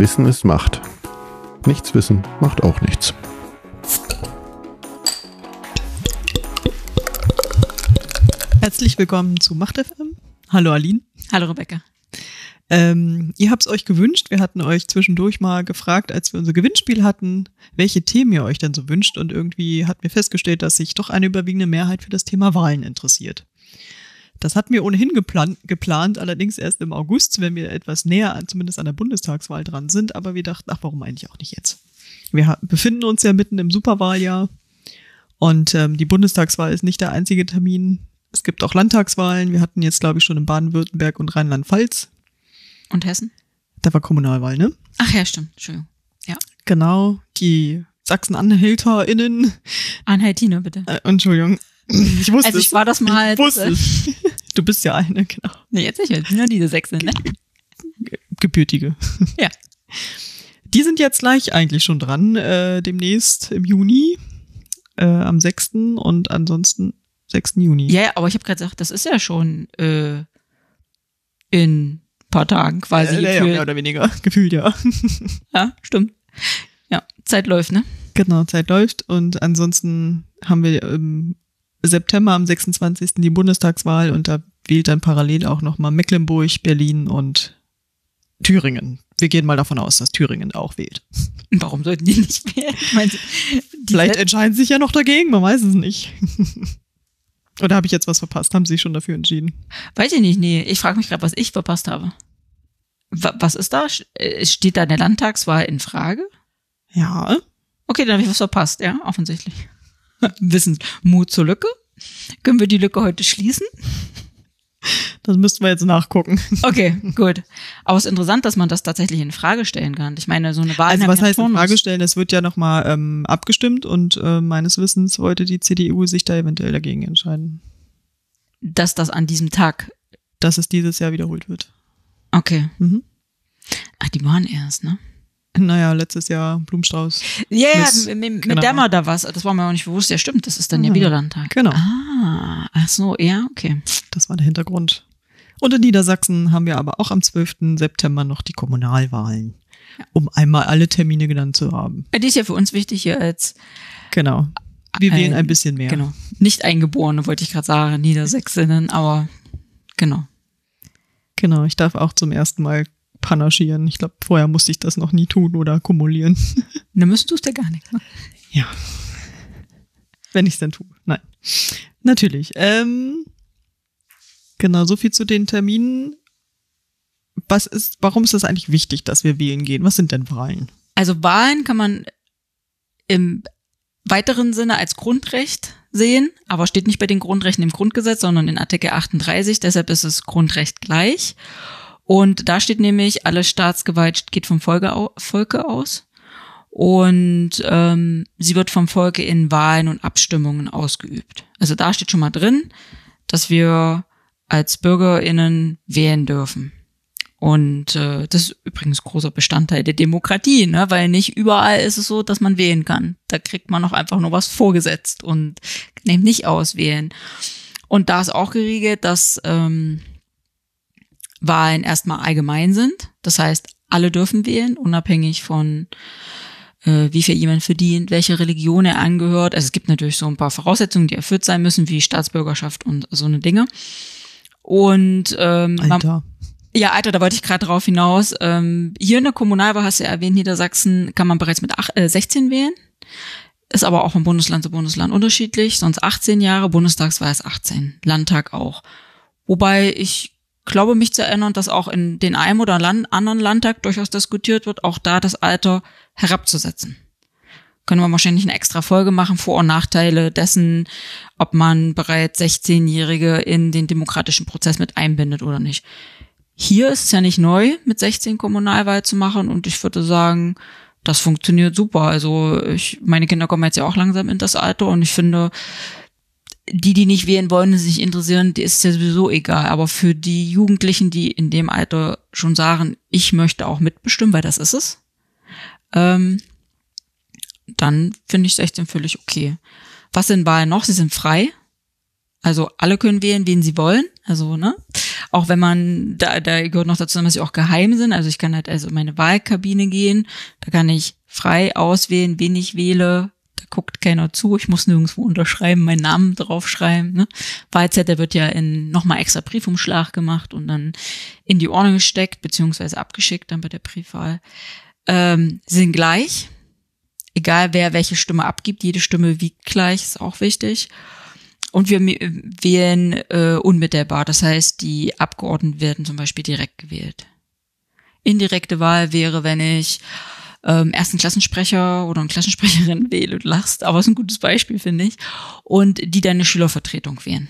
Wissen ist Macht. Nichts wissen macht auch nichts. Herzlich willkommen zu Macht FM. Hallo Aline. Hallo Rebecca. Ähm, ihr habt es euch gewünscht. Wir hatten euch zwischendurch mal gefragt, als wir unser Gewinnspiel hatten, welche Themen ihr euch denn so wünscht. Und irgendwie hatten wir festgestellt, dass sich doch eine überwiegende Mehrheit für das Thema Wahlen interessiert. Das hatten wir ohnehin geplant, geplant, allerdings erst im August, wenn wir etwas näher zumindest an der Bundestagswahl dran sind. Aber wir dachten, ach, warum eigentlich auch nicht jetzt? Wir befinden uns ja mitten im Superwahljahr und ähm, die Bundestagswahl ist nicht der einzige Termin. Es gibt auch Landtagswahlen. Wir hatten jetzt, glaube ich, schon in Baden-Württemberg und Rheinland-Pfalz. Und Hessen? Da war Kommunalwahl, ne? Ach ja, stimmt. Entschuldigung. Ja. Genau. Die Sachsen-AnhalterInnen. Anhaltiner, bitte. Äh, Entschuldigung. Ich wusste Also ich war das mal. Ich wusste es. Du bist ja eine, genau. Nee, jetzt nicht, ich bin ja diese Sechse, ne? Gebürtige. Ja. Die sind jetzt gleich eigentlich schon dran, äh, demnächst im Juni, äh, am 6. und ansonsten 6. Juni. Ja, aber ich habe gerade gesagt, das ist ja schon äh, in paar Tagen quasi. Äh, ja, mehr oder weniger, gefühlt ja. ja, stimmt. Ja, Zeit läuft, ne? Genau, Zeit läuft und ansonsten haben wir im September am 26. die Bundestagswahl und da wählt dann parallel auch nochmal Mecklenburg, Berlin und Thüringen. Wir gehen mal davon aus, dass Thüringen auch wählt. Warum sollten die nicht wählen? Die Vielleicht entscheiden sie sich ja noch dagegen, man weiß es nicht. Oder habe ich jetzt was verpasst? Haben sie sich schon dafür entschieden? Weiß ich nicht, nee. Ich frage mich gerade, was ich verpasst habe. Wa- Was ist da? Äh, Steht da eine Landtagswahl in Frage? Ja. Okay, dann habe ich was verpasst, ja, offensichtlich. Wissen, Mut zur Lücke. Können wir die Lücke heute schließen? Das müssten wir jetzt nachgucken. Okay, gut. Aber es ist interessant, dass man das tatsächlich in Frage stellen kann. Ich meine, so eine Wahl Also was heißt in. Frage stellen? Es wird ja nochmal ähm, abgestimmt und äh, meines Wissens wollte die CDU sich da eventuell dagegen entscheiden, dass das an diesem Tag. dass es dieses Jahr wiederholt wird. Okay. Mhm. Ach, die waren erst, ne? Naja, letztes Jahr Blumenstrauß. Ja, ja, mit, mit, genau. mit Dämmer da was. Das war mir auch nicht bewusst. Ja, stimmt. Das ist dann ja Mhm. wieder Landtag. Genau. Ah, ach so, ja, okay. Das war der Hintergrund. Und in Niedersachsen haben wir aber auch am 12. September noch die Kommunalwahlen, um einmal alle Termine genannt zu haben. Die ist ja für uns wichtig hier als Genau. Wir wählen Äh, ein bisschen mehr. Genau. Nicht Eingeborene, wollte ich gerade sagen, Niedersächsinnen, aber genau. Genau, ich darf auch zum ersten Mal panaschieren. Ich glaube, vorher musste ich das noch nie tun oder kumulieren. Dann müsstest du es ja gar nicht. Ne? Ja. Wenn ich es denn tue. Nein. Natürlich. Ähm, genau, so viel zu den Terminen. Was ist, warum ist das eigentlich wichtig, dass wir wählen gehen? Was sind denn Wahlen? Also Wahlen kann man im weiteren Sinne als Grundrecht sehen, aber steht nicht bei den Grundrechten im Grundgesetz, sondern in Artikel 38, deshalb ist es Grundrecht gleich. Und da steht nämlich, alle Staatsgewalt geht vom Volke, au Volke aus und ähm, sie wird vom Volke in Wahlen und Abstimmungen ausgeübt. Also da steht schon mal drin, dass wir als BürgerInnen wählen dürfen. Und äh, das ist übrigens großer Bestandteil der Demokratie, ne? weil nicht überall ist es so, dass man wählen kann. Da kriegt man auch einfach nur was vorgesetzt und eben nicht auswählen. Und da ist auch geregelt, dass ähm, Wahlen erstmal allgemein sind. Das heißt, alle dürfen wählen, unabhängig von äh, wie viel jemand verdient, welche Religion er angehört. Also es gibt natürlich so ein paar Voraussetzungen, die erfüllt sein müssen, wie Staatsbürgerschaft und so eine Dinge. Und ähm, man, Alter. ja, Alter, da wollte ich gerade drauf hinaus. Ähm, hier in der Kommunalwahl hast du ja erwähnt, Niedersachsen kann man bereits mit ach, äh, 16 wählen. Ist aber auch von Bundesland zu Bundesland unterschiedlich. Sonst 18 Jahre, Bundestagswahl ist 18, Landtag auch. Wobei ich glaube, mich zu erinnern, dass auch in den einem oder anderen Landtag durchaus diskutiert wird, auch da das Alter herabzusetzen. Können wir wahrscheinlich eine extra Folge machen, Vor- und Nachteile dessen, ob man bereits 16-Jährige in den demokratischen Prozess mit einbindet oder nicht. Hier ist es ja nicht neu, mit 16 Kommunalwahl zu machen und ich würde sagen, das funktioniert super. Also ich, meine Kinder kommen jetzt ja auch langsam in das Alter und ich finde, die, die nicht wählen wollen, die sich interessieren, die ist ja sowieso egal. Aber für die Jugendlichen, die in dem Alter schon sagen, ich möchte auch mitbestimmen, weil das ist es, ähm, dann finde ich 16 völlig okay. Was sind Wahlen noch? Sie sind frei. Also alle können wählen, wen sie wollen. Also, ne? Auch wenn man, da, da gehört noch dazu, dass sie auch geheim sind. Also ich kann halt also in meine Wahlkabine gehen, da kann ich frei auswählen, wen ich wähle. Da guckt keiner zu. Ich muss nirgendwo unterschreiben, meinen Namen draufschreiben. Ne? Wahlzettel wird ja in nochmal extra Briefumschlag gemacht und dann in die Ordnung gesteckt, beziehungsweise abgeschickt dann bei der Briefwahl. Ähm, sind gleich. Egal wer welche Stimme abgibt, jede Stimme wiegt gleich, ist auch wichtig. Und wir wählen äh, unmittelbar, das heißt, die Abgeordneten werden zum Beispiel direkt gewählt. Indirekte Wahl wäre, wenn ich ähm, ersten Klassensprecher oder eine Klassensprecherin wähle, du lachst, aber es ist ein gutes Beispiel, finde ich, und die deine Schülervertretung wählen.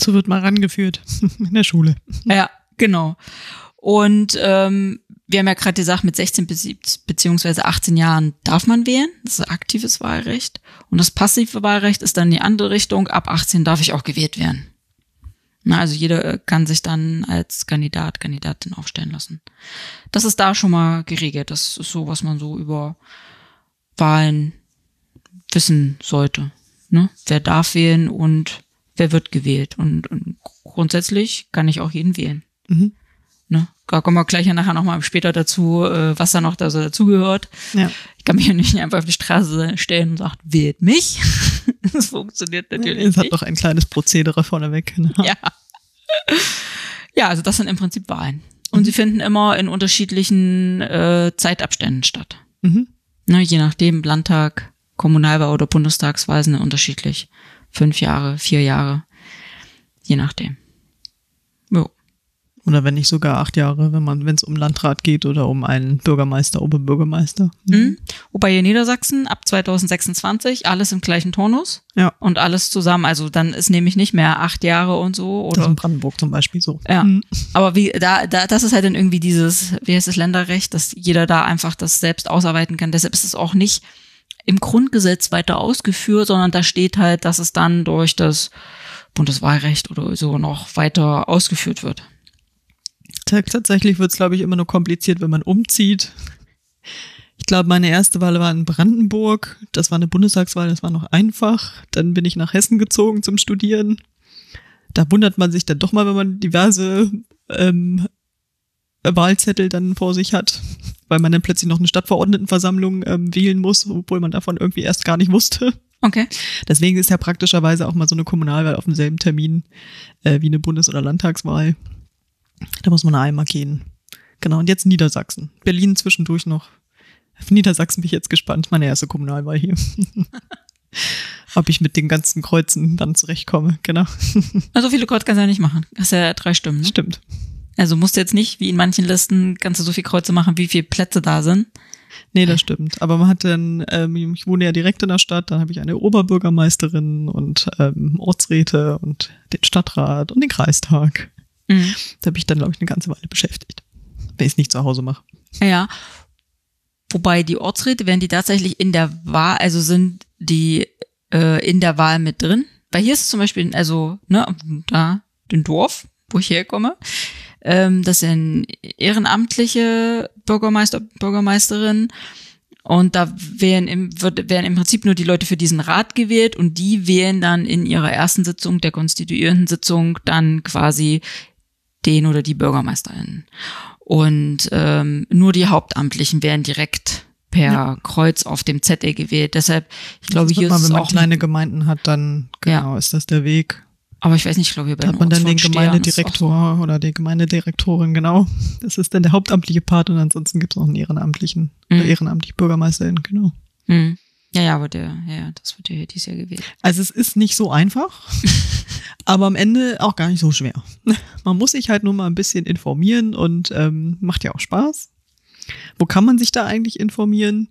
So wird mal rangeführt in der Schule. Ja, genau. Und ähm, wir haben ja gerade gesagt, mit 16 beziehungsweise 18 Jahren darf man wählen. Das ist aktives Wahlrecht. Und das passive Wahlrecht ist dann die andere Richtung. Ab 18 darf ich auch gewählt werden. Na, also jeder äh, kann sich dann als Kandidat, Kandidatin aufstellen lassen. Das ist da schon mal geregelt. Das ist so, was man so über Wahlen wissen sollte. Ne? Wer darf wählen und wer wird gewählt. Und, und grundsätzlich kann ich auch jeden wählen. Mhm. Ne? Da kommen wir gleich ja nachher nochmal später dazu, äh, was da noch da so dazugehört. Ja. Ich kann mich ja nicht einfach auf die Straße stellen und sagen, wählt mich. das funktioniert natürlich es hat doch ein kleines Prozedere vorneweg. Ne? Ja. Ja, also das sind im Prinzip Wahlen. Und mhm. sie finden immer in unterschiedlichen äh, Zeitabständen statt. Mhm. Ne, je nachdem, Landtag, Kommunalwahl oder Bundestagswahl sind unterschiedlich. Fünf Jahre, vier Jahre, je nachdem. Oder wenn nicht sogar acht Jahre, wenn man, wenn es um Landrat geht oder um einen Bürgermeister, Oberbürgermeister. Mhm. Mhm. Wobei hier Niedersachsen ab 2026 alles im gleichen Turnus. Ja. Und alles zusammen. Also dann ist nämlich nicht mehr acht Jahre und so. Oder? Das ist in Brandenburg zum Beispiel so. Ja. Mhm. Aber wie, da, da, das ist halt dann irgendwie dieses, wie heißt das Länderrecht, dass jeder da einfach das selbst ausarbeiten kann. Deshalb ist es auch nicht im Grundgesetz weiter ausgeführt, sondern da steht halt, dass es dann durch das Bundeswahlrecht oder so noch weiter ausgeführt wird. Tatsächlich wird es, glaube ich, immer nur kompliziert, wenn man umzieht. Ich glaube, meine erste Wahl war in Brandenburg. Das war eine Bundestagswahl, das war noch einfach. Dann bin ich nach Hessen gezogen zum Studieren. Da wundert man sich dann doch mal, wenn man diverse ähm, Wahlzettel dann vor sich hat, weil man dann plötzlich noch eine Stadtverordnetenversammlung ähm, wählen muss, obwohl man davon irgendwie erst gar nicht wusste. Okay. Deswegen ist ja praktischerweise auch mal so eine Kommunalwahl auf demselben Termin äh, wie eine Bundes- oder Landtagswahl. Da muss man einmal gehen. Genau, und jetzt Niedersachsen. Berlin zwischendurch noch. Für Niedersachsen bin ich jetzt gespannt, meine erste Kommunalwahl hier. Ob ich mit den ganzen Kreuzen dann zurechtkomme, genau. Also viele Kreuze kannst du ja nicht machen. Hast ja drei Stimmen. Ne? Stimmt. Also musst du jetzt nicht, wie in manchen Listen, kannst du so viele Kreuze machen, wie viele Plätze da sind. Nee, das stimmt. Aber man hat dann, ähm, ich wohne ja direkt in der Stadt, dann habe ich eine Oberbürgermeisterin und ähm, Ortsräte und den Stadtrat und den Kreistag. Mhm. Da bin ich dann, glaube ich, eine ganze Weile beschäftigt, wenn ich es nicht zu Hause mache. Ja. Wobei die Ortsräte, werden die tatsächlich in der Wahl, also sind die äh, in der Wahl mit drin? Weil hier ist zum Beispiel, also, ne, da, den Dorf, wo ich herkomme, ähm, das sind ehrenamtliche Bürgermeister, Bürgermeisterinnen und da werden im, wird, werden im Prinzip nur die Leute für diesen Rat gewählt und die wählen dann in ihrer ersten Sitzung, der konstituierenden Sitzung, dann quasi den oder die Bürgermeisterin. Und ähm, nur die Hauptamtlichen werden direkt per ja. Kreuz auf dem Zettel gewählt. Deshalb, ich glaube, hier mal, ist wenn man kleine Gemeinden hat, dann genau ja. ist das der Weg. Aber ich weiß nicht, ich glaube, hier bei da hat man dann den Gemeindedirektor so. oder die Gemeindedirektorin, genau. Das ist dann der hauptamtliche Part und ansonsten gibt es noch einen ehrenamtlichen, mhm. ehrenamtliche Bürgermeisterin, genau. Mhm. Ja, ja, aber der, ja, das wird ja hier dieses Jahr gewählt. Also es ist nicht so einfach, aber am Ende auch gar nicht so schwer. Man muss sich halt nur mal ein bisschen informieren und ähm, macht ja auch Spaß. Wo kann man sich da eigentlich informieren?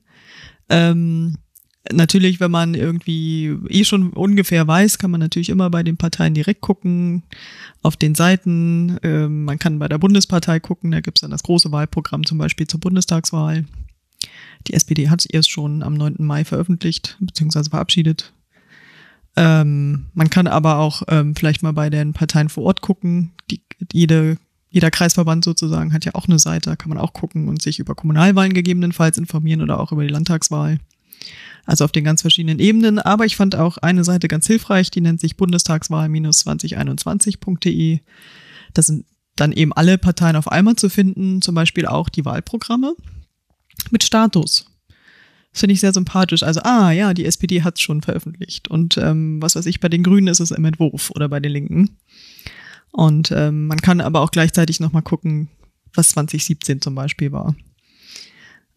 Ähm, natürlich, wenn man irgendwie eh schon ungefähr weiß, kann man natürlich immer bei den Parteien direkt gucken, auf den Seiten. Ähm, man kann bei der Bundespartei gucken, da gibt's dann das große Wahlprogramm zum Beispiel zur Bundestagswahl. Die SPD hat es erst schon am 9. Mai veröffentlicht bzw. verabschiedet. Ähm, man kann aber auch ähm, vielleicht mal bei den Parteien vor Ort gucken. Die, jede, jeder Kreisverband sozusagen hat ja auch eine Seite, da kann man auch gucken und sich über Kommunalwahlen gegebenenfalls informieren oder auch über die Landtagswahl. Also auf den ganz verschiedenen Ebenen. Aber ich fand auch eine Seite ganz hilfreich, die nennt sich bundestagswahl-2021.de. Da sind dann eben alle Parteien auf einmal zu finden, zum Beispiel auch die Wahlprogramme mit Status. Das finde ich sehr sympathisch. Also, ah ja, die SPD hat es schon veröffentlicht. Und ähm, was weiß ich, bei den Grünen ist es im Entwurf oder bei den Linken. Und ähm, man kann aber auch gleichzeitig nochmal gucken, was 2017 zum Beispiel war.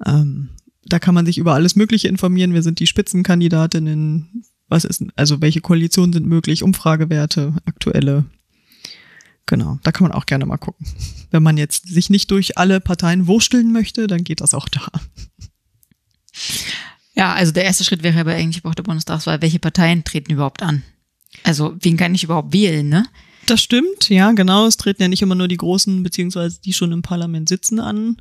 Ähm, da kann man sich über alles Mögliche informieren. Wer sind die Spitzenkandidatinnen? Was ist, also welche Koalitionen sind möglich? Umfragewerte, aktuelle. Genau, da kann man auch gerne mal gucken. Wenn man jetzt sich nicht durch alle Parteien wursteln möchte, dann geht das auch da. Ja, also der erste Schritt wäre aber eigentlich auch der Bundestagswahl. Welche Parteien treten überhaupt an? Also, wen kann ich überhaupt wählen, ne? Das stimmt, ja, genau. Es treten ja nicht immer nur die Großen, beziehungsweise die schon im Parlament sitzen an.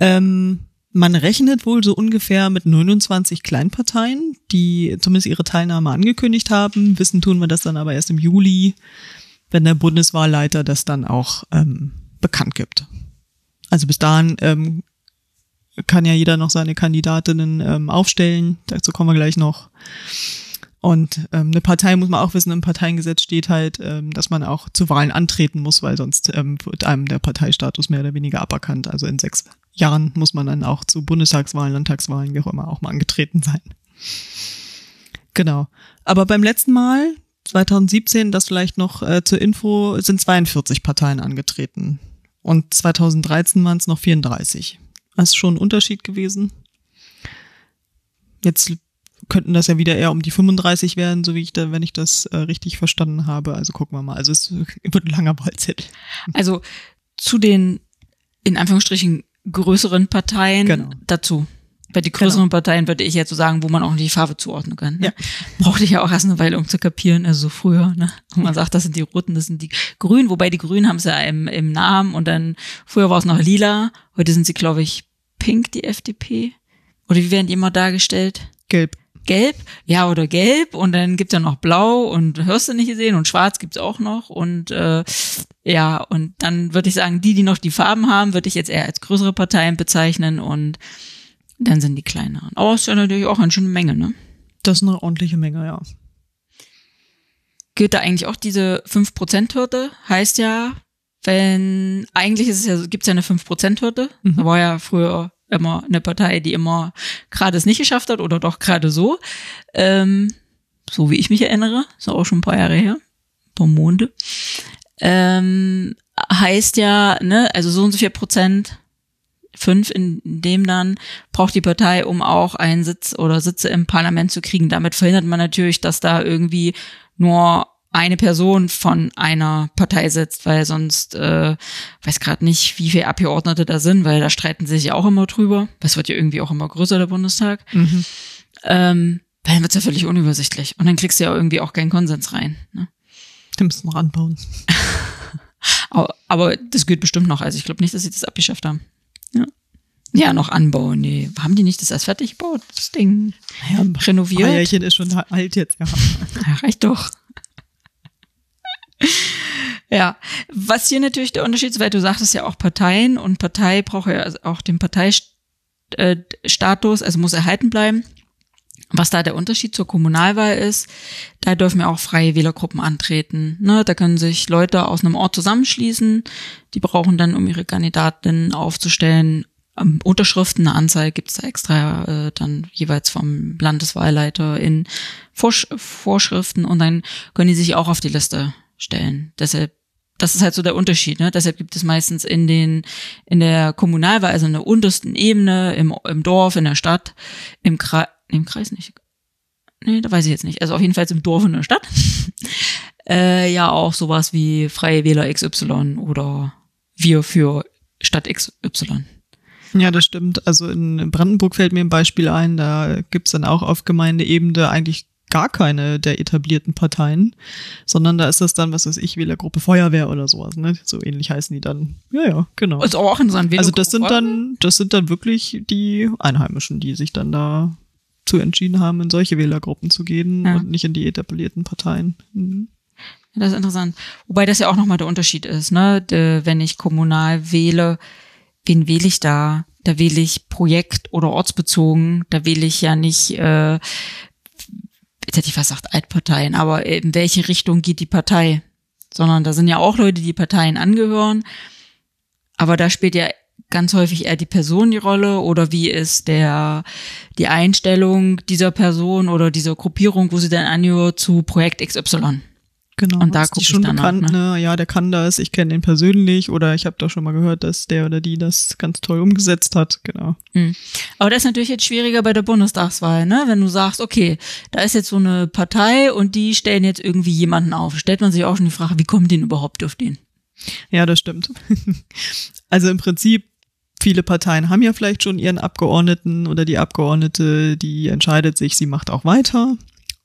Ähm, man rechnet wohl so ungefähr mit 29 Kleinparteien, die zumindest ihre Teilnahme angekündigt haben. Wissen tun wir das dann aber erst im Juli, wenn der Bundeswahlleiter das dann auch ähm, bekannt gibt. Also bis dahin ähm, kann ja jeder noch seine Kandidatinnen ähm, aufstellen. Dazu kommen wir gleich noch. Und ähm, eine Partei muss man auch wissen, im Parteiengesetz steht halt, ähm, dass man auch zu Wahlen antreten muss, weil sonst ähm, wird einem der Parteistatus mehr oder weniger aberkannt. Also in sechs Jahren muss man dann auch zu Bundestagswahlen, Landtagswahlen, wie auch immer, auch mal angetreten sein. Genau. Aber beim letzten Mal, 2017, das vielleicht noch äh, zur Info, sind 42 Parteien angetreten. Und 2013 waren es noch 34. Das ist schon ein Unterschied gewesen. Jetzt könnten das ja wieder eher um die 35 werden, so wie ich da, wenn ich das äh, richtig verstanden habe. Also gucken wir mal. Also es wird ein langer Wahlzettel. Also zu den in Anführungsstrichen größeren Parteien Genau. dazu. Bei die größeren Genau. Parteien würde ich jetzt so sagen, wo man auch die Farbe zuordnen kann. Ne? Ja. Brauchte ich ja auch erst eine Weile, um zu kapieren, also so früher. Ne? Und man sagt, das sind die Roten, das sind die Grünen, wobei die Grünen haben es ja im, im Namen und dann früher war es noch lila, heute sind sie, glaube ich, pink, die FDP. Oder wie werden die immer dargestellt? Gelb. Gelb, ja oder gelb und dann gibt's ja noch blau und hörst du nicht gesehen und schwarz gibt's auch noch und äh, ja und dann würde ich sagen, die, die noch die Farben haben, würde ich jetzt eher als größere Parteien bezeichnen und dann sind die kleineren. Aber es ist ja natürlich auch eine schöne Menge, ne? Das ist eine ordentliche Menge, ja. Gilt da eigentlich auch diese 5%-Hürde? Heißt ja, wenn, eigentlich ist es ja, gibt's ja eine 5%-Hürde. Mhm. Da war ja früher immer eine Partei, die immer gerade es nicht geschafft hat oder doch gerade so. Ähm, so wie ich mich erinnere, ist auch schon ein paar Jahre her, ein paar Monde. Ähm, heißt ja, ne, also so und so viel Prozent, fünf in dem dann, braucht die Partei, um auch einen Sitz oder Sitze im Parlament zu kriegen. Damit verhindert man natürlich, dass da irgendwie nur eine Person von einer Partei sitzt, weil sonst äh, weiß gerade nicht, wie viele Abgeordnete da sind, weil da streiten sie sich ja auch immer drüber. Das wird ja irgendwie auch immer größer, der Bundestag. Mhm. Ähm, dann wird's ja völlig unübersichtlich. Und dann kriegst du ja irgendwie auch keinen Konsens rein. Ne? Die müssen noch anbauen. Aber, aber das gilt bestimmt noch. Also ich glaube nicht, dass sie das abgeschafft haben. Ja. Ja, noch anbauen. Nee, haben die nicht das erst fertig gebaut? Das Ding Ja, renoviert? Jährchen ist schon alt jetzt, ja. Ja, reicht doch. ja, was hier natürlich der Unterschied ist, weil du sagtest ja auch Parteien und Partei braucht ja auch den Parteistatus, also muss erhalten bleiben. Was da der Unterschied zur Kommunalwahl ist, da dürfen ja auch freie Wählergruppen antreten. Ne, da können sich Leute aus einem Ort zusammenschließen. Die brauchen dann, um ihre Kandidaten aufzustellen, ähm, Unterschriften, eine Anzahl gibt's da extra äh, dann jeweils vom Landeswahlleiter in Vorsch Vorschriften und dann können die sich auch auf die Liste stellen. Deshalb, das ist halt so der Unterschied. Ne? Deshalb gibt es meistens in den in der Kommunalwahl, also in der untersten Ebene, im, im Dorf, in der Stadt, im Kreis, im Kreis nicht. Nee, da weiß ich jetzt nicht. Also auf jeden Fall im Dorf in der Stadt. äh, ja, auch sowas wie Freie Wähler XY oder wir für Stadt XY. Ja, das stimmt. Also in Brandenburg fällt mir ein Beispiel ein, da gibt's dann auch auf Gemeindeebene eigentlich gar keine der etablierten Parteien, sondern da ist das dann, was weiß ich, Wählergruppe Feuerwehr oder sowas, ne? So ähnlich heißen die dann. Ja, ja, genau. Ist auch in so einem Also das sind dann, das sind dann wirklich die Einheimischen, die sich dann da zu entschieden haben, in solche Wählergruppen zu gehen Ja. und nicht in die etablierten Parteien. Mhm. Ja, Das ist interessant. Wobei das ja auch nochmal der Unterschied ist, ne? De, wenn ich kommunal wähle, wen wähle ich da? Da wähle ich Projekt- oder ortsbezogen. Da wähle ich ja nicht, äh, jetzt hätte ich fast gesagt Altparteien, aber in welche Richtung geht die Partei? sondern da sind ja auch Leute, die Parteien angehören. Aber da spielt ja ganz häufig eher die Person die Rolle oder wie ist der die Einstellung dieser Person oder dieser Gruppierung, wo sie dann angehört zu Projekt XY. Genau. Und da ist die schon danach, bekannt, ne? Ja, der kann das, ich kenne ihn persönlich oder ich habe doch schon mal gehört, dass der oder die das ganz toll umgesetzt hat. Genau. Aber das ist natürlich jetzt schwieriger bei der Bundestagswahl, ne? Wenn du sagst, okay, da ist jetzt so eine Partei und die stellen jetzt irgendwie jemanden auf. Stellt man sich auch schon die Frage, wie kommen die denn überhaupt auf den? Ja, das stimmt. also im Prinzip, viele Parteien haben ja vielleicht schon ihren Abgeordneten oder die Abgeordnete, die entscheidet sich, sie macht auch weiter.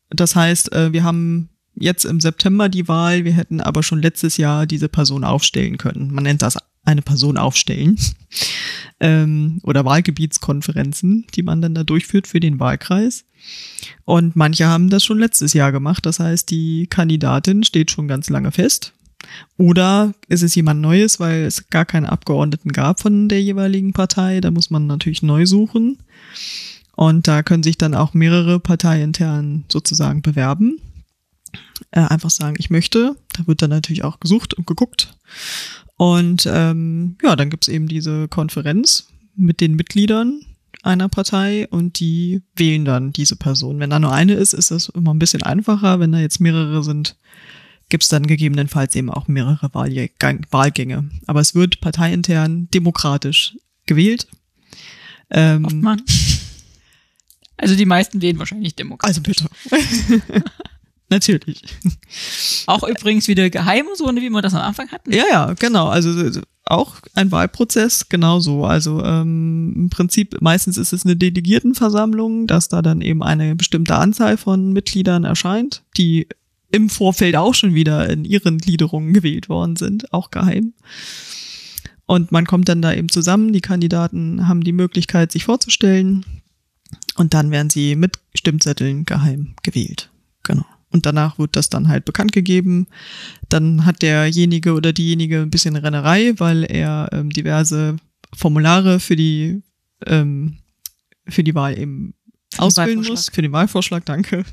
Das heißt, äh, wir haben jetzt im September die Wahl, wir hätten aber schon letztes Jahr diese Person aufstellen können. Man nennt das eine Person aufstellen. ähm, oder Wahlgebietskonferenzen, die man dann da durchführt für den Wahlkreis. Und manche haben das schon letztes Jahr gemacht. Das heißt, die Kandidatin steht schon ganz lange fest. Oder ist es jemand Neues, weil es gar keine Abgeordneten gab von der jeweiligen Partei. Da muss man natürlich neu suchen. Und da können sich dann auch mehrere parteiintern sozusagen bewerben. Äh, einfach sagen, ich möchte. Da wird dann natürlich auch gesucht und geguckt. Und ähm, ja, dann gibt's eben diese Konferenz mit den Mitgliedern einer Partei und die wählen dann diese Person. Wenn da nur eine ist, ist es immer ein bisschen einfacher. Wenn da jetzt mehrere sind, gibt's dann gegebenenfalls eben auch mehrere Wahlgänge. Aber es wird parteiintern demokratisch gewählt. Ähm, Hofft man. Also die meisten wählen wahrscheinlich Demokrat. also bitte. Natürlich. Auch übrigens wieder geheim, so wie wir das am Anfang hatten. Ja, ja, genau. Also auch ein Wahlprozess, genauso. Also ähm, im Prinzip meistens ist es eine Delegiertenversammlung, dass da dann eben eine bestimmte Anzahl von Mitgliedern erscheint, die im Vorfeld auch schon wieder in ihren Gliederungen gewählt worden sind, auch geheim. Und man kommt dann da eben zusammen. Die Kandidaten haben die Möglichkeit, sich vorzustellen. Und dann werden sie mit Stimmzetteln geheim gewählt. Genau. Und danach wird das dann halt bekannt gegeben. Dann hat derjenige oder diejenige ein bisschen Rennerei, weil er ähm, diverse Formulare für die ähm, für die Wahl eben ausfüllen muss, für den Wahlvorschlag, danke,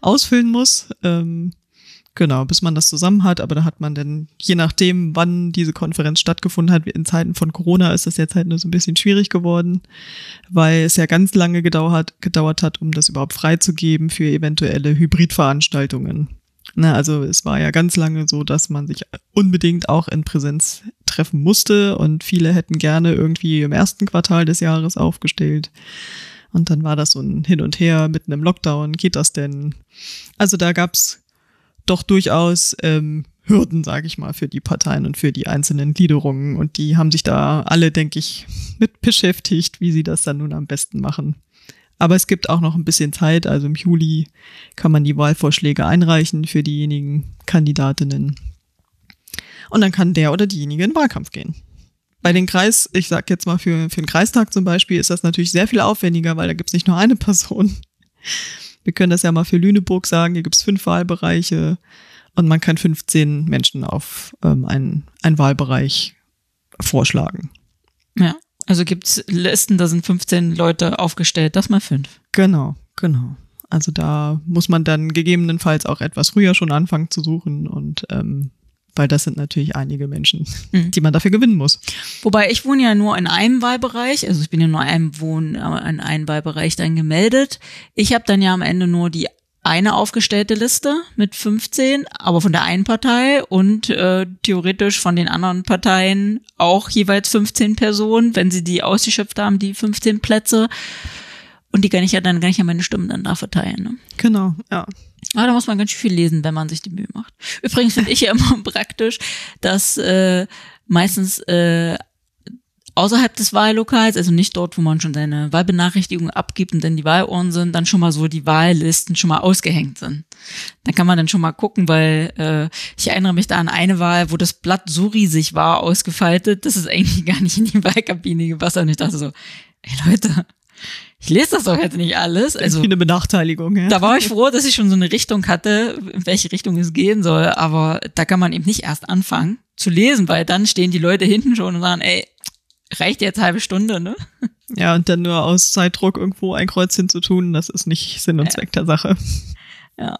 ausfüllen muss. Ähm, genau, bis man das zusammen hat. Aber da hat man dann, je nachdem, wann diese Konferenz stattgefunden hat, in Zeiten von Corona ist das jetzt halt nur so ein bisschen schwierig geworden, weil es ja ganz lange gedauert, gedauert hat, um das überhaupt freizugeben für eventuelle Hybridveranstaltungen. Na, also es war ja ganz lange so, dass man sich unbedingt auch in Präsenz treffen musste und viele hätten gerne irgendwie im ersten Quartal des Jahres aufgestellt. Und dann war das so ein Hin und Her mitten im Lockdown. Geht das denn? Also da gab's doch durchaus ähm, Hürden, sage ich mal, für die Parteien und für die einzelnen Gliederungen. Und die haben sich da alle, denke ich, mit beschäftigt, wie sie das dann nun am besten machen. Aber es gibt auch noch ein bisschen Zeit. Also im Juli kann man die Wahlvorschläge einreichen für diejenigen Kandidatinnen. Und dann kann der oder diejenige in den Wahlkampf gehen. Bei den Kreis, ich sag jetzt mal für, für den Kreistag zum Beispiel, ist das natürlich sehr viel aufwendiger, weil da gibt's nicht nur eine Person. Wir können das ja mal für Lüneburg sagen, hier gibt's fünf Wahlbereiche und man kann 15 Menschen auf ähm, einen, einen Wahlbereich vorschlagen. Ja. Also gibt's Listen, da sind 15 Leute aufgestellt, das mal fünf. Genau, genau. Also da muss man dann gegebenenfalls auch etwas früher schon anfangen zu suchen und ähm, weil das sind natürlich einige Menschen, Mhm. die man dafür gewinnen muss. Wobei ich wohne ja nur in einem Wahlbereich, also ich bin ja nur in einem Wohn äh, in einem Wahlbereich dann gemeldet. Ich habe dann ja am Ende nur die eine aufgestellte Liste mit 15, aber von der einen Partei und äh, theoretisch von den anderen Parteien auch jeweils 15 Personen, wenn sie die ausgeschöpft haben, die 15 Plätze. Und die kann ich ja dann kann ich ja meine Stimmen dann da verteilen. Ne? Genau, ja. Aber da muss man ganz schön viel lesen, wenn man sich die Mühe macht. Übrigens finde ich ja immer praktisch, dass äh, meistens äh, außerhalb des Wahllokals, also nicht dort, wo man schon seine Wahlbenachrichtigung abgibt und dann die Wahlurnen sind, dann schon mal so die Wahllisten schon mal ausgehängt sind. Da kann man dann schon mal gucken, weil äh, ich erinnere mich da an eine Wahl, wo das Blatt so riesig war, ausgefaltet, dass es eigentlich gar nicht in die Wahlkabine gepasst hat. Und ich dachte so, ey Leute, ich lese das doch jetzt nicht alles. Also eine Benachteiligung, ja. da war ich froh, dass ich schon so eine Richtung hatte, in welche Richtung es gehen soll. Aber da kann man eben nicht erst anfangen zu lesen, weil dann stehen die Leute hinten schon und sagen, ey, reicht jetzt halbe Stunde, ne? Ja, und dann nur aus Zeitdruck irgendwo ein Kreuzchen zu tun, das ist nicht Sinn und. Zweck der Sache. Ja.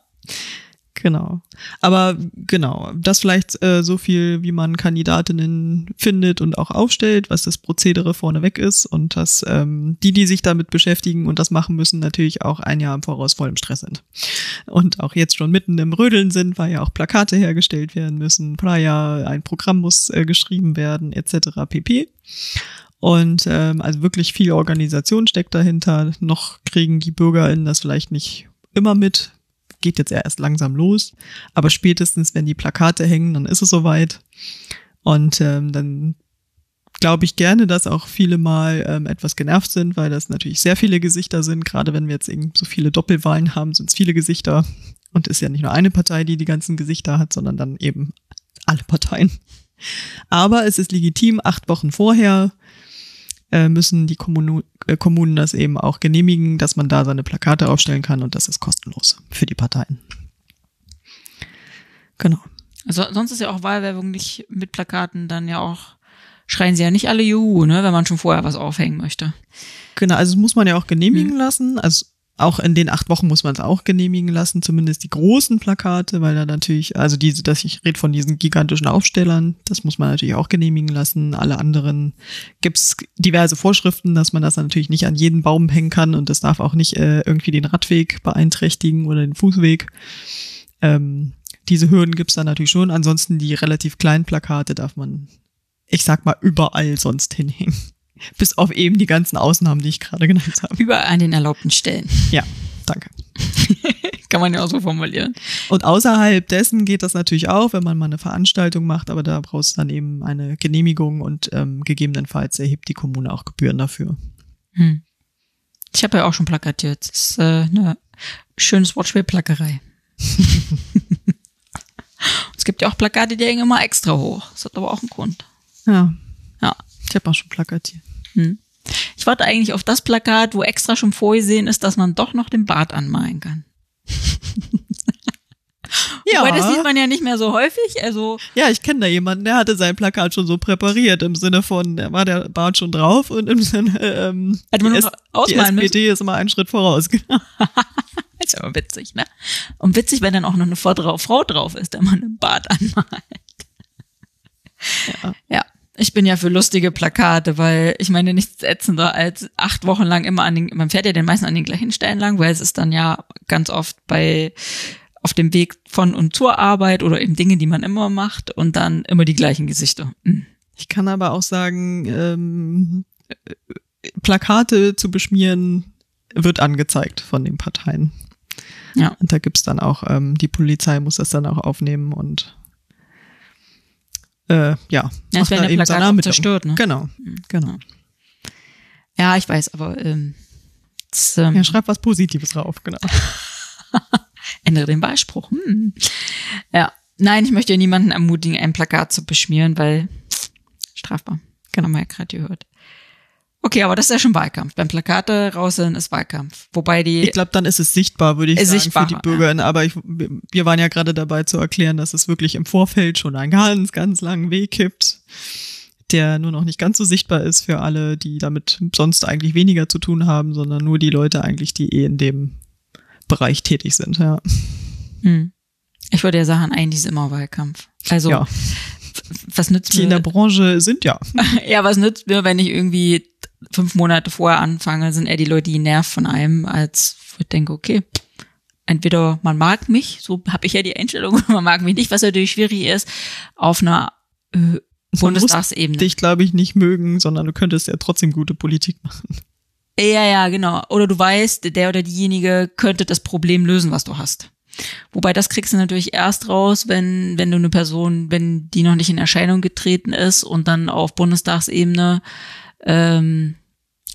Genau. Aber genau, das vielleicht äh, so viel, wie man Kandidatinnen findet und auch aufstellt, was das Prozedere vorneweg ist und dass ähm, die, die sich damit beschäftigen und das machen müssen, natürlich auch ein Jahr im Voraus voll im Stress sind. Und auch jetzt schon mitten im Rödeln sind, weil ja auch Plakate hergestellt werden müssen, Prior, ein Programm muss äh, geschrieben werden, etc. pp. Und ähm, also wirklich viel Organisation steckt dahinter. Noch kriegen die BürgerInnen das vielleicht nicht immer mit, geht jetzt erst langsam los, aber spätestens, wenn die Plakate hängen, dann ist es soweit. Und ähm, dann glaube ich gerne, dass auch viele mal ähm, etwas genervt sind, weil das natürlich sehr viele Gesichter sind. Gerade wenn wir jetzt eben so viele Doppelwahlen haben, sind es viele Gesichter. Und ist ja nicht nur eine Partei, die die ganzen Gesichter hat, sondern dann eben alle Parteien. Aber es ist legitim, acht Wochen vorher äh, müssen die Kommunu äh, Kommunen das eben auch genehmigen, dass man da seine Plakate aufstellen kann und das ist kostenlos für die Parteien. Genau. Also sonst ist ja auch Wahlwerbung nicht mit Plakaten dann ja auch, schreien sie ja nicht alle Juhu, ne, wenn man schon vorher was aufhängen möchte. Genau, also das muss man ja auch genehmigen hm. lassen. Also auch in den acht Wochen muss man es auch genehmigen lassen, zumindest die großen Plakate, weil da natürlich, also diese, dass ich rede von diesen gigantischen Aufstellern, das muss man natürlich auch genehmigen lassen. Alle anderen gibt's diverse Vorschriften, dass man das natürlich nicht an jeden Baum hängen kann und das darf auch nicht äh, irgendwie den Radweg beeinträchtigen oder den Fußweg. Ähm, diese Hürden gibt's dann natürlich schon. Ansonsten die relativ kleinen Plakate darf man, ich sag mal, überall sonst hinhängen. Bis auf eben die ganzen Ausnahmen, die ich gerade genannt habe. Überall an den erlaubten Stellen. Ja, danke. Kann man ja auch so formulieren. Und außerhalb dessen geht das natürlich auch, wenn man mal eine Veranstaltung macht, aber da brauchst du dann eben eine Genehmigung und ähm, gegebenenfalls erhebt die Kommune auch Gebühren dafür. Hm. Ich habe ja auch schon plakatiert. Das ist äh, eine schönes Wortspiel-Plackerei. es gibt ja auch Plakate, die hängen immer extra hoch. Das hat aber auch einen Grund. Ja. Ja. Ich habe auch schon plakatiert. Hm. Ich warte eigentlich auf das Plakat, wo extra schon vorgesehen ist, dass man doch noch den Bart anmalen kann. ja. Wobei das sieht man ja nicht mehr so häufig. Also ja, ich kenne da jemanden, der hatte sein Plakat schon so präpariert im Sinne von, da war der Bart schon drauf und im Sinne, ähm, Hätte man die, S die SPD müssen? ist immer einen Schritt voraus. Genau. ist ja witzig, ne? Und witzig, wenn dann auch noch eine Frau drauf ist, der man einen Bart anmalt. Ja. ja. Ich bin ja für lustige Plakate, weil ich meine nichts ätzender als acht Wochen lang immer an den, man fährt ja den meisten an den gleichen Stellen lang, weil es ist dann ja ganz oft bei auf dem Weg von und zur Arbeit oder eben Dinge, die man immer macht und dann immer die gleichen Gesichter. Mhm. Ich kann aber auch sagen, ähm, Plakate zu beschmieren wird angezeigt von den Parteien. Ja. Und da gibt's dann auch, ähm, die Polizei muss das dann auch aufnehmen und äh, ja, ja es werden ja Plakate zerstört, ne? Genau, mhm. genau. Ja, ich weiß, aber ähm, das, ähm, ja, schreib was Positives drauf, genau. Ändere den Beispruch. Hm. Ja, nein, ich möchte niemanden ermutigen, ein Plakat zu beschmieren, weil strafbar. Genau, mal ja gerade gehört. Okay, aber das ist ja schon Wahlkampf. Beim Plakate raussehen ist Wahlkampf. Wobei die. Ich glaube, dann ist es sichtbar, würde ich sagen, sichtbar, für die Bürgerinnen. Ja. Aber ich, wir waren ja gerade dabei zu erklären, dass es wirklich im Vorfeld schon einen ganz, ganz langen Weg gibt, der nur noch nicht ganz so sichtbar ist für alle, die damit sonst eigentlich weniger zu tun haben, sondern nur die Leute eigentlich, die eh in dem Bereich tätig sind, ja. Hm. Ich würde ja sagen, eigentlich ist immer Wahlkampf. Also, ja. was nützt die mir? Die in der Branche sind, ja. ja, was nützt mir, wenn ich irgendwie fünf Monate vorher anfange, sind eher die Leute, die nervt von einem, als ich denke, okay, entweder man mag mich, so habe ich ja die Einstellung, man mag mich nicht, was natürlich schwierig ist, auf einer äh, Bundestagsebene. Dich, glaube ich, nicht mögen, sondern du könntest ja trotzdem gute Politik machen. Ja, ja, genau. Oder du weißt, der oder diejenige könnte das Problem lösen, was du hast. Wobei das kriegst du natürlich erst raus, wenn, wenn du eine Person, wenn die noch nicht in Erscheinung getreten ist und dann auf Bundestagsebene ähm,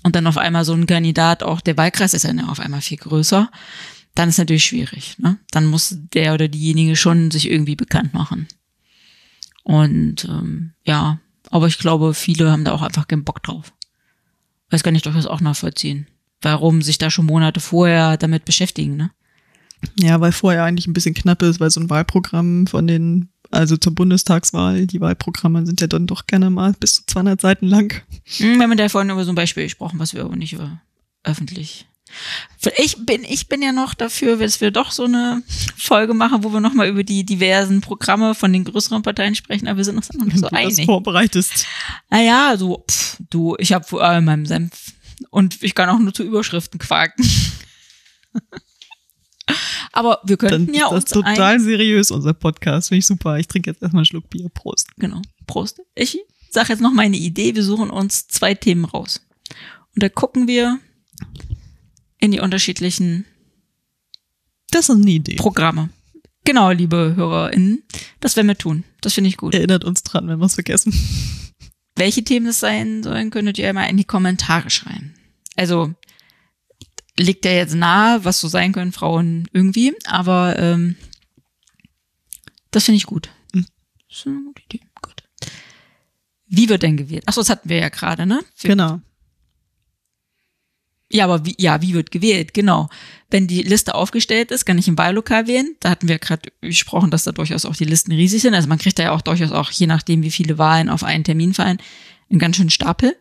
und dann auf einmal so ein Kandidat, auch der Wahlkreis ist ja auf einmal viel größer, dann ist natürlich schwierig. Ne? Dann muss der oder diejenige schon sich irgendwie bekannt machen. Und ähm, ja, aber ich glaube, viele haben da auch einfach keinen Bock drauf. Weiß gar nicht, ob ich das auch nachvollziehen. Warum sich da schon Monate vorher damit beschäftigen, ne? Ja, weil vorher eigentlich ein bisschen knapp ist, weil so ein Wahlprogramm von den also zur Bundestagswahl, die Wahlprogramme sind ja dann doch gerne mal bis zu 200 Seiten lang. Hm, wir haben ja vorhin über so ein Beispiel gesprochen, was wir aber nicht über öffentlich. Ich bin, ich bin ja noch dafür, dass wir doch so eine Folge machen, wo wir nochmal über die diversen Programme von den größeren Parteien sprechen, aber wir sind uns noch nicht so du das einig. vorbereitest. Naja, so, pff, du, ich habe vor allem meinem Senf und ich kann auch nur zu Überschriften quaken. Aber wir Dann könnten ja ist das uns total ein, seriös, unser Podcast. Finde ich super. Ich trinke jetzt erstmal einen Schluck Bier. Prost. genau, Prost. Ich sag jetzt noch meine Idee, wir suchen uns zwei Themen raus. Und da gucken wir in die unterschiedlichen Das ist eine Idee. Programme. Genau, liebe HörerInnen, das werden wir tun. Das finde ich gut. Erinnert uns dran, wenn wir es vergessen. Welche Themen es sein sollen, könntet ihr einmal in die Kommentare schreiben. Also liegt ja jetzt nahe, was so sein können Frauen irgendwie, aber ähm, das finde ich gut. Mhm. Das ist eine gute Idee. Gut. Wie wird denn gewählt? Achso, das hatten wir ja gerade, ne? Genau. Ja, aber wie, ja, wie wird gewählt? Genau. Wenn die Liste aufgestellt ist, kann ich im Wahllokal wählen. Da hatten wir gerade gesprochen, dass da durchaus auch die Listen riesig sind. Also man kriegt da ja auch durchaus auch, je nachdem, wie viele Wahlen auf einen Termin fallen, einen ganz schönen Stapel.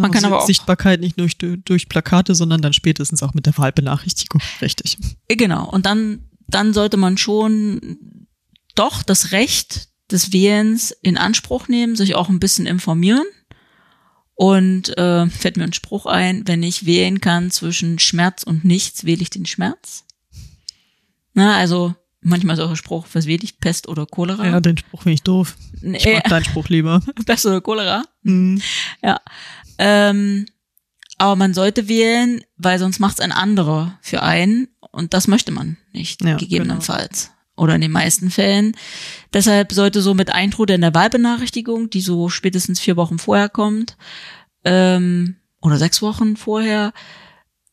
Genau. Man kann aber auch- Sichtbarkeit nicht nur durch, durch Plakate, sondern dann spätestens auch mit der Wahlbenachrichtigung. Richtig. Genau. Und dann, dann sollte man schon doch das Recht des Wählens in Anspruch nehmen, sich auch ein bisschen informieren. Und äh, fällt mir ein Spruch ein, wenn ich wählen kann zwischen Schmerz und nichts, wähle ich den Schmerz. Na, also manchmal ist auch ein Spruch, was wähle ich, Pest oder Cholera? Ja, den Spruch finde ich doof. Nee, Ich mag deinen Spruch lieber. Pest oder Cholera? Mhm. Ja. Ähm, aber man sollte wählen, weil sonst macht es ein anderer für einen und das möchte man nicht, Ja, gegebenenfalls. Oder in den meisten Fällen. Deshalb sollte so mit Eintrud in der Wahlbenachrichtigung, die so spätestens vier Wochen vorher kommt, ähm, oder sechs Wochen vorher,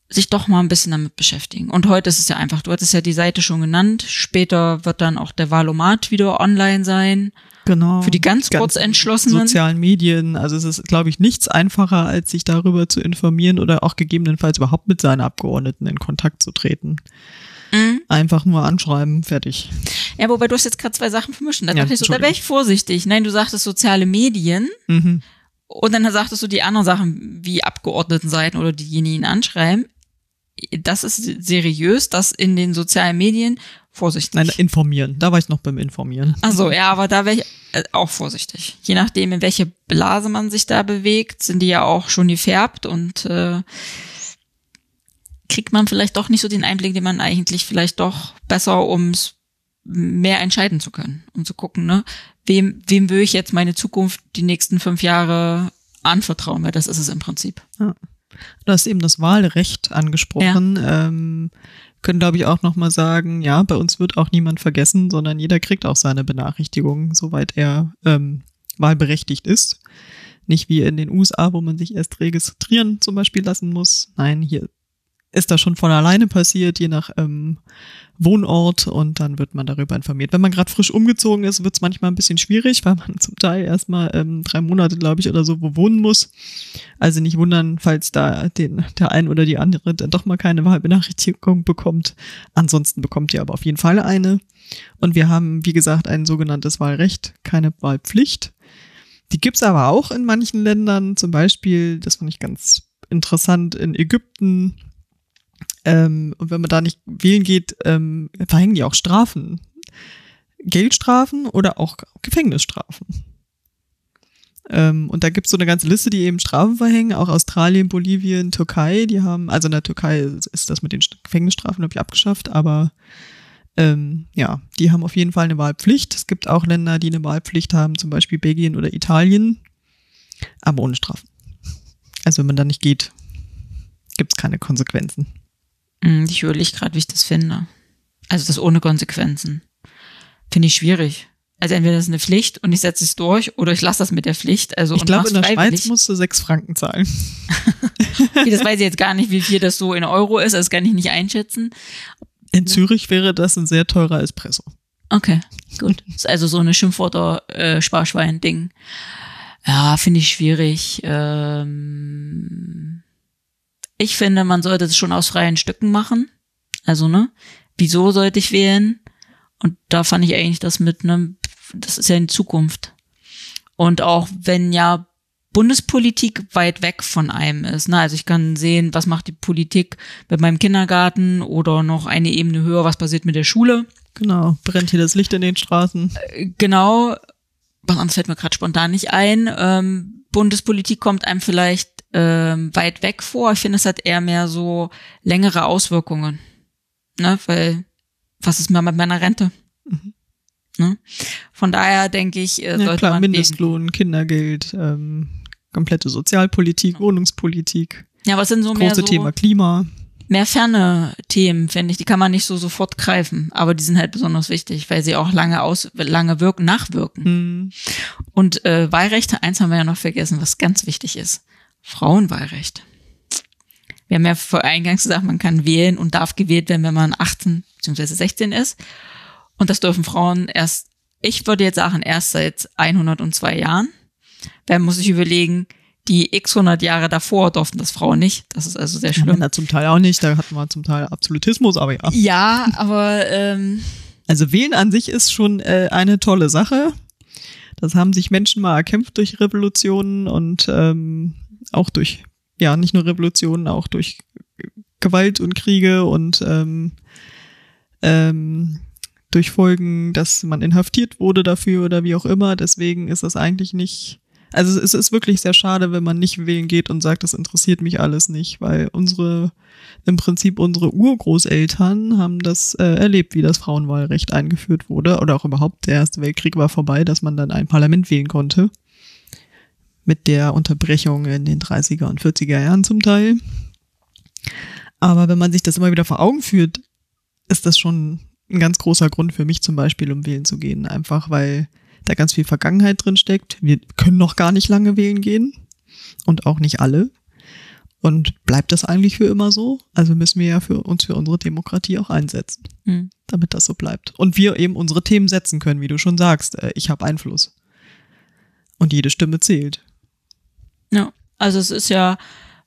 sich doch mal ein bisschen damit beschäftigen. Und heute ist es ja einfach, du hattest ja die Seite schon genannt, später wird dann auch der Wahlomat wieder online sein. Genau. Für die ganz Kurzentschlossenen. sozialen Medien. Also es ist, glaube ich, nichts einfacher, als sich darüber zu informieren oder auch gegebenenfalls überhaupt mit seinen Abgeordneten in Kontakt zu treten. Mhm. Einfach nur anschreiben, fertig. Ja, wobei du hast jetzt gerade zwei Sachen vermischt. Da Ja, so, da wäre ich vorsichtig. Nein, du sagtest soziale Medien Mhm. und dann sagtest du die anderen Sachen wie Abgeordnetenseiten oder diejenigen anschreiben. Das ist seriös, das in den sozialen Medien vorsichtig. Nein, informieren. Da war ich noch beim Informieren. Also ja, aber da wäre ich äh, auch vorsichtig. Je nachdem, in welche Blase man sich da bewegt, sind die ja auch schon gefärbt und äh, kriegt man vielleicht doch nicht so den Einblick, den man eigentlich vielleicht doch besser, ums mehr entscheiden zu können, um zu gucken, ne, wem, wem will ich jetzt meine Zukunft die nächsten fünf Jahre anvertrauen, weil das ist es im Prinzip. Du hast eben das Wahlrecht angesprochen. Ähm, können, glaube ich, auch nochmal sagen, ja, bei uns wird auch niemand vergessen, sondern jeder kriegt auch seine Benachrichtigung, soweit er ähm, wahlberechtigt ist. Nicht wie in den USA, wo man sich erst registrieren zum Beispiel lassen muss. Nein, hier ist das schon von alleine passiert, je nach ähm, Wohnort und dann wird man darüber informiert. Wenn man gerade frisch umgezogen ist, wird es manchmal ein bisschen schwierig, weil man zum Teil erstmal ähm, drei Monate, glaube ich, oder so wo wohnen muss. Also nicht wundern, falls da den, der ein oder die andere dann doch mal keine Wahlbenachrichtigung bekommt. Ansonsten bekommt ihr aber auf jeden Fall eine. Und wir haben, wie gesagt, ein sogenanntes Wahlrecht, keine Wahlpflicht. Die gibt's aber auch in manchen Ländern, zum Beispiel, das fand ich ganz interessant, in Ägypten. Ähm, und wenn man da nicht wählen geht, ähm, verhängen die auch Strafen. Geldstrafen oder auch Gefängnisstrafen. Ähm, und da gibt's so eine ganze Liste, die eben Strafen verhängen, auch Australien, Bolivien, Türkei, die haben, also in der Türkei ist das mit den Gefängnisstrafen, glaube ich, abgeschafft, aber ähm, ja, die haben auf jeden Fall eine Wahlpflicht. Es gibt auch Länder, die eine Wahlpflicht haben, zum Beispiel Belgien oder Italien, aber ohne Strafen. Also wenn man da nicht geht, gibt's keine Konsequenzen. Hm, Ich überlege gerade, wie ich das finde. Also das ohne Konsequenzen. Finde ich schwierig. Also entweder das ist eine Pflicht und ich setze es durch oder ich lasse das mit der Pflicht. Also Ich glaube, in der freiwillig. Schweiz musst du sechs Franken zahlen. Das weiß ich jetzt gar nicht, wie viel das so in Euro ist. Das kann ich nicht einschätzen. In Zürich wäre das ein sehr teurer Espresso. Okay, gut. Ist also so eine Schimpfwörter äh, Sparschwein-Ding. Ja, finde ich schwierig. Ähm, ich finde, man sollte es schon aus freien Stücken machen. Also, ne? Wieso sollte ich wählen? Und da fand ich eigentlich das mit einem, das ist ja in Zukunft. Und auch wenn ja Bundespolitik weit weg von einem ist. Ne? Also ich kann sehen, was macht die Politik mit meinem Kindergarten oder noch eine Ebene höher, was passiert mit der Schule. Genau, brennt hier das Licht in den Straßen. Äh, genau, was anderes fällt mir gerade spontan nicht ein. Ähm, Bundespolitik kommt einem vielleicht ähm, weit weg vor. Ich finde, es hat eher mehr so längere Auswirkungen. Ne? Weil, was ist mir mit meiner Rente? Mhm. Ne? Von daher denke ich, äh, ja, klar, Mindestlohn, wegen. Kindergeld, ähm, komplette Sozialpolitik, Wohnungspolitik. Ja, was sind so große mehr so Thema Klima. Mehr ferne Themen, finde ich, die kann man nicht so sofort greifen, aber die sind halt besonders wichtig, weil sie auch lange aus, lange wirken, nachwirken. Hm. Und äh, Wahlrechte, eins haben wir ja noch vergessen, was ganz wichtig ist: Frauenwahlrecht. Wir haben ja vor eingangs gesagt, man kann wählen und darf gewählt werden, wenn man 18 bzw. 16 ist. Und das dürfen Frauen erst, ich würde jetzt sagen, erst seit 102 Jahren. Wer muss sich überlegen, die x 100 Jahre davor durften das Frauen nicht. Das ist also sehr schlimm. Männer zum Teil auch nicht, da hatten wir zum Teil Absolutismus, aber ja. Ja, aber ähm, also wählen an sich ist schon äh, eine tolle Sache. Das haben sich Menschen mal erkämpft durch Revolutionen und ähm, auch durch, ja, nicht nur Revolutionen, auch durch Gewalt und Kriege und ähm, ähm, durch Folgen, dass man inhaftiert wurde dafür oder wie auch immer. Deswegen ist das eigentlich nicht. Also es ist wirklich sehr schade, wenn man nicht wählen geht und sagt, das interessiert mich alles nicht, weil unsere, im Prinzip unsere Urgroßeltern haben das äh, erlebt, wie das Frauenwahlrecht eingeführt wurde oder auch überhaupt der Erste Weltkrieg war vorbei, dass man dann ein Parlament wählen konnte. Mit der Unterbrechung in den 30er und 40er Jahren zum Teil. Aber wenn man sich das immer wieder vor Augen führt, ist das schon ein ganz großer Grund für mich zum Beispiel, um wählen zu gehen. Einfach weil da ganz viel Vergangenheit drin steckt. Wir können noch gar nicht lange wählen gehen. Und auch nicht alle. Und bleibt das eigentlich für immer so? Also müssen wir ja für uns für unsere Demokratie auch einsetzen, mhm. damit das so bleibt. Und wir eben unsere Themen setzen können, wie du schon sagst. Äh, ich habe Einfluss. Und jede Stimme zählt. Ja, also es ist ja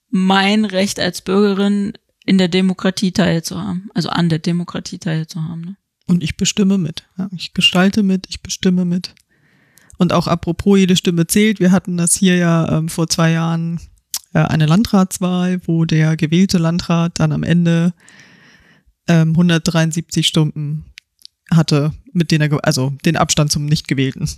mein Recht als Bürgerin, in der Demokratie teilzuhaben, also an der Demokratie teilzuhaben. Ne? Und ich bestimme mit. Ja, ich gestalte mit, ich bestimme mit. Und auch apropos, jede Stimme zählt. Wir hatten das hier ja ähm, vor zwei Jahren äh, eine Landratswahl, wo der gewählte Landrat dann am Ende ähm, 173 Stunden hatte, mit denen er, also den Abstand zum Nicht-Gewählten.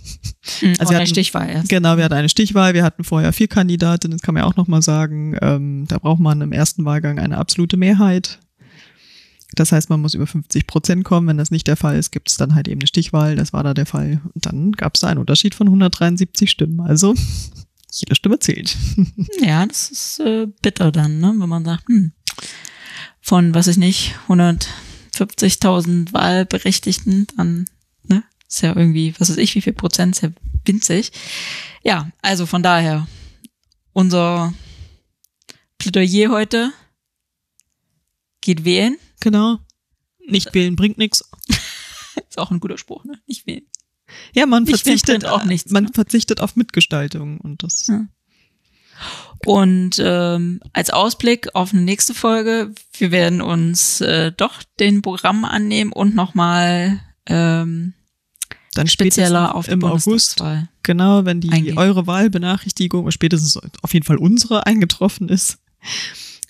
Mhm, also eine Stichwahl erst. Genau, wir hatten eine Stichwahl, wir hatten vorher vier Kandidatinnen, das kann man ja auch nochmal sagen. Ähm, da braucht man im ersten Wahlgang eine absolute Mehrheit. Das heißt, man muss über 50 Prozent kommen. Wenn das nicht der Fall ist, gibt es dann halt eben eine Stichwahl. Das war da der Fall. Und dann gab es da einen Unterschied von 173 Stimmen. Also jede Stimme zählt. Ja, das ist äh, bitter dann, ne? wenn man sagt, hm, von, was ich nicht, 100 50.000 Wahlberechtigten, dann ne, ist ja irgendwie, was weiß ich, wie viel Prozent, ist ja winzig. Ja, also von daher, unser Plädoyer heute geht wählen. Genau. Nicht wählen bringt nichts. ist auch ein guter Spruch, ne? Nicht wählen. Ja, man Nicht verzichtet auch nichts. Man ne? verzichtet auf Mitgestaltung und das. Ja. Und ähm, als Ausblick auf eine nächste Folge, wir werden uns äh, doch den Programm annehmen und nochmal ähm, dann spezieller auf im August. Genau, wenn die eingehen. eure Wahlbenachrichtigung spätestens auf jeden Fall unsere eingetroffen ist,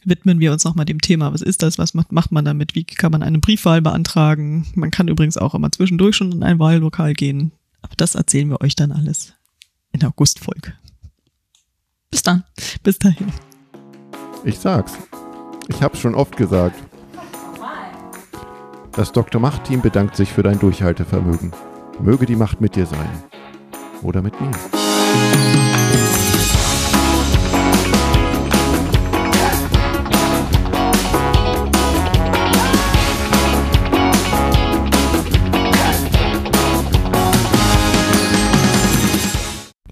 widmen wir uns nochmal dem Thema. Was ist das? Was macht, macht man damit? Wie kann man eine Briefwahl beantragen? Man kann übrigens auch immer zwischendurch schon in ein Wahllokal gehen. Aber das erzählen wir euch dann alles in der Augustfolge. Bis dann. Bis dahin. Ich sag's. Ich hab's schon oft gesagt. Das Dr. Macht-Team bedankt sich für dein Durchhaltevermögen. Möge die Macht mit dir sein. Oder mit mir.